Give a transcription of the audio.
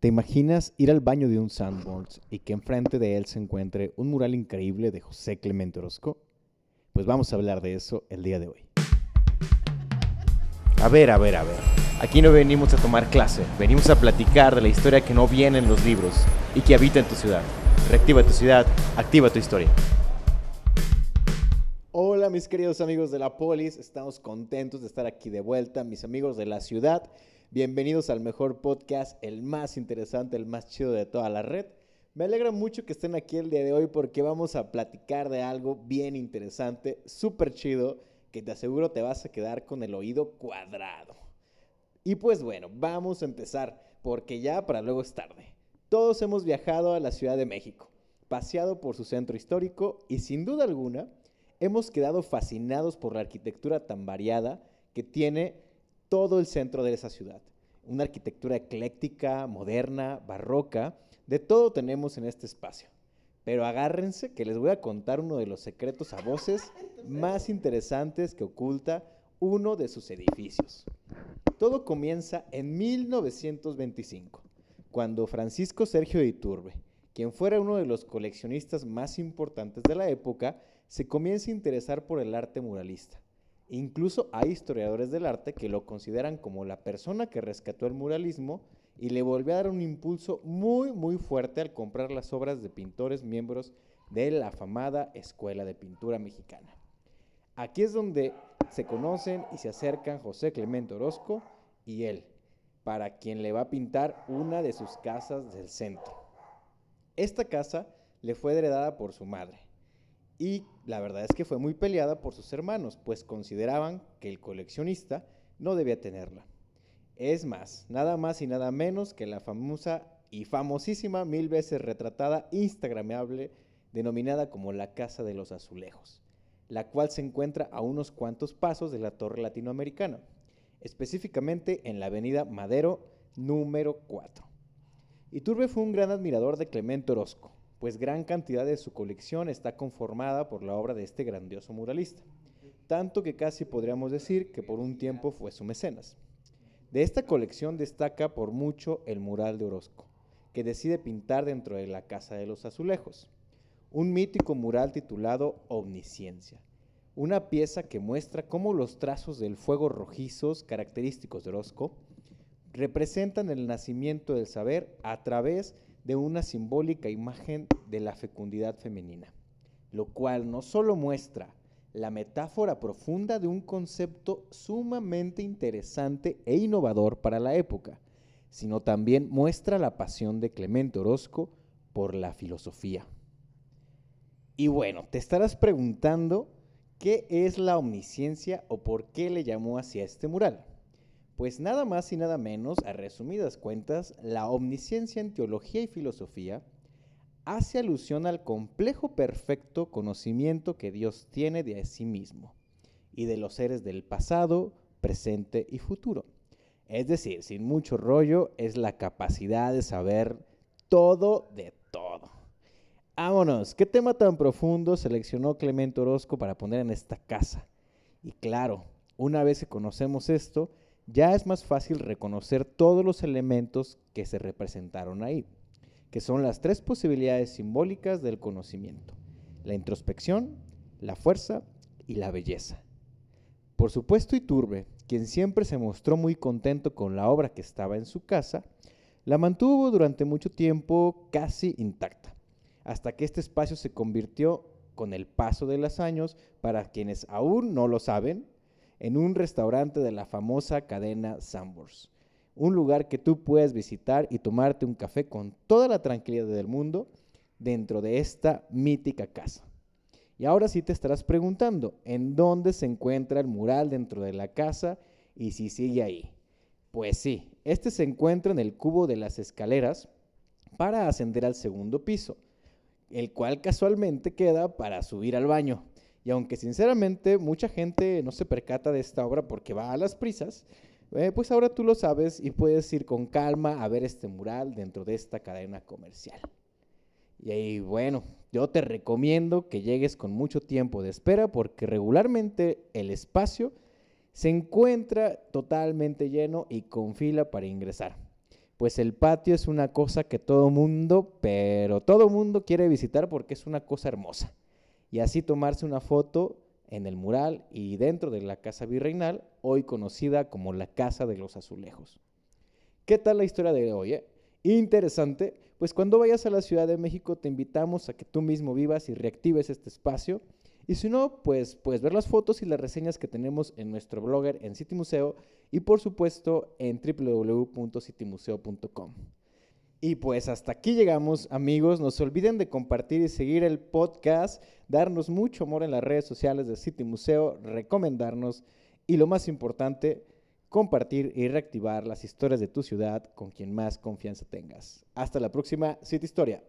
¿Te imaginas ir al baño de un Sanborns y que enfrente de él se encuentre un mural increíble de José Clemente Orozco? Pues vamos a hablar de eso el día de hoy. A ver, a ver, a ver. Aquí no venimos a tomar clase, venimos a platicar de la historia que no viene en los libros y que habita en tu ciudad. Reactiva tu ciudad, activa tu historia. Hola mis queridos amigos de la Polis, estamos contentos de estar aquí de vuelta, mis amigos de la ciudad. Bienvenidos al mejor podcast, el más interesante, el más chido de toda la red. Me alegra mucho que estén aquí el día de hoy porque vamos a platicar de algo bien interesante, súper chido, que te aseguro te vas a quedar con el oído cuadrado. Y pues bueno, vamos a empezar porque ya para luego es tarde. Todos hemos viajado a la Ciudad de México, paseado por su centro histórico y sin duda alguna hemos quedado fascinados por la arquitectura tan variada que tiene todo el centro de esa ciudad. Una arquitectura ecléctica, moderna, barroca, de todo tenemos en este espacio. Pero agárrense que les voy a contar uno de los secretos a voces más interesantes que oculta uno de sus edificios. Todo comienza en 1925, cuando Francisco Sergio de Iturbe, quien fuera uno de los coleccionistas más importantes de la época, se comienza a interesar por el arte muralista Incluso hay historiadores del arte que lo consideran como la persona que rescató el muralismo y le volvió a dar un impulso muy, muy fuerte al comprar las obras de pintores miembros de la afamada Escuela de Pintura Mexicana. Aquí es donde se conocen y se acercan José Clemente Orozco y él, para quien le va a pintar una de sus casas del centro. Esta casa le fue heredada por su madre, y la verdad es que fue muy peleada por sus hermanos, pues consideraban que el coleccionista no debía tenerla. Es más, nada más y nada menos que la famosa y famosísima, mil veces retratada, instagramable, denominada como la Casa de los Azulejos, la cual se encuentra a unos cuantos pasos de la Torre Latinoamericana, específicamente en la avenida Madero número 4. Iturbe fue un gran admirador de Clemente Orozco, pues gran cantidad de su colección está conformada por la obra de este grandioso muralista, tanto que casi podríamos decir que por un tiempo fue su mecenas. De esta colección destaca por mucho el mural de Orozco, que decide pintar dentro de la Casa de los Azulejos, un mítico mural titulado Omnisciencia, una pieza que muestra cómo los trazos del fuego rojizos característicos de Orozco representan el nacimiento del saber a través de de una simbólica imagen de la fecundidad femenina, lo cual no solo muestra la metáfora profunda de un concepto sumamente interesante e innovador para la época, sino también muestra la pasión de Clemente Orozco por la filosofía. Y bueno, te estarás preguntando qué es la omnisciencia o por qué le llamó así a este mural. Pues nada más y nada menos, a resumidas cuentas, la omnisciencia en teología y filosofía hace alusión al complejo perfecto conocimiento que Dios tiene de sí mismo y de los seres del pasado, presente y futuro. Es decir, sin mucho rollo, es la capacidad de saber todo de todo. Vámonos, ¿qué tema tan profundo seleccionó Clemente Orozco para poner en esta casa? Y claro, una vez que conocemos esto, ya es más fácil reconocer todos los elementos que se representaron ahí, que son las tres posibilidades simbólicas del conocimiento, la introspección, la fuerza y la belleza. Por supuesto, Iturbe, quien siempre se mostró muy contento con la obra que estaba en su casa, la mantuvo durante mucho tiempo casi intacta, hasta que este espacio se convirtió con el paso de los años, para quienes aún no lo saben, en un restaurante de la famosa cadena Sambors. Un lugar que tú puedes visitar y tomarte un café con toda la tranquilidad del mundo dentro de esta mítica casa. Y ahora sí te estarás preguntando, ¿en dónde se encuentra el mural dentro de la casa y si sigue ahí? Pues sí, este se encuentra en el cubo de las escaleras para ascender al segundo piso, el cual casualmente queda para subir al baño. Y aunque sinceramente mucha gente no se percata de esta obra porque va a las prisas, eh, pues ahora tú lo sabes y puedes ir con calma a ver este mural dentro de esta cadena comercial. Y ahí, bueno, yo te recomiendo que llegues con mucho tiempo de espera porque regularmente el espacio se encuentra totalmente lleno y con fila para ingresar. pues el patio es una cosa que todo mundo, pero todo mundo quiere visitar porque es una cosa hermosa. Y así tomarse una foto en el mural y dentro de la casa virreinal, hoy conocida como la Casa de los Azulejos. ¿Qué tal la historia de hoy? Eh? Interesante, pues cuando vayas a la Ciudad de México te invitamos a que tú mismo vivas y reactives este espacio. Y si no, pues puedes ver las fotos y las reseñas que tenemos en nuestro blogger en City Museo y por supuesto en www.citymuseo.com. Y pues hasta aquí llegamos, amigos. No se olviden de compartir y seguir el podcast, darnos mucho amor en las redes sociales de City Museo, recomendarnos y lo más importante, compartir y reactivar las historias de tu ciudad con quien más confianza tengas. Hasta la próxima City Historia.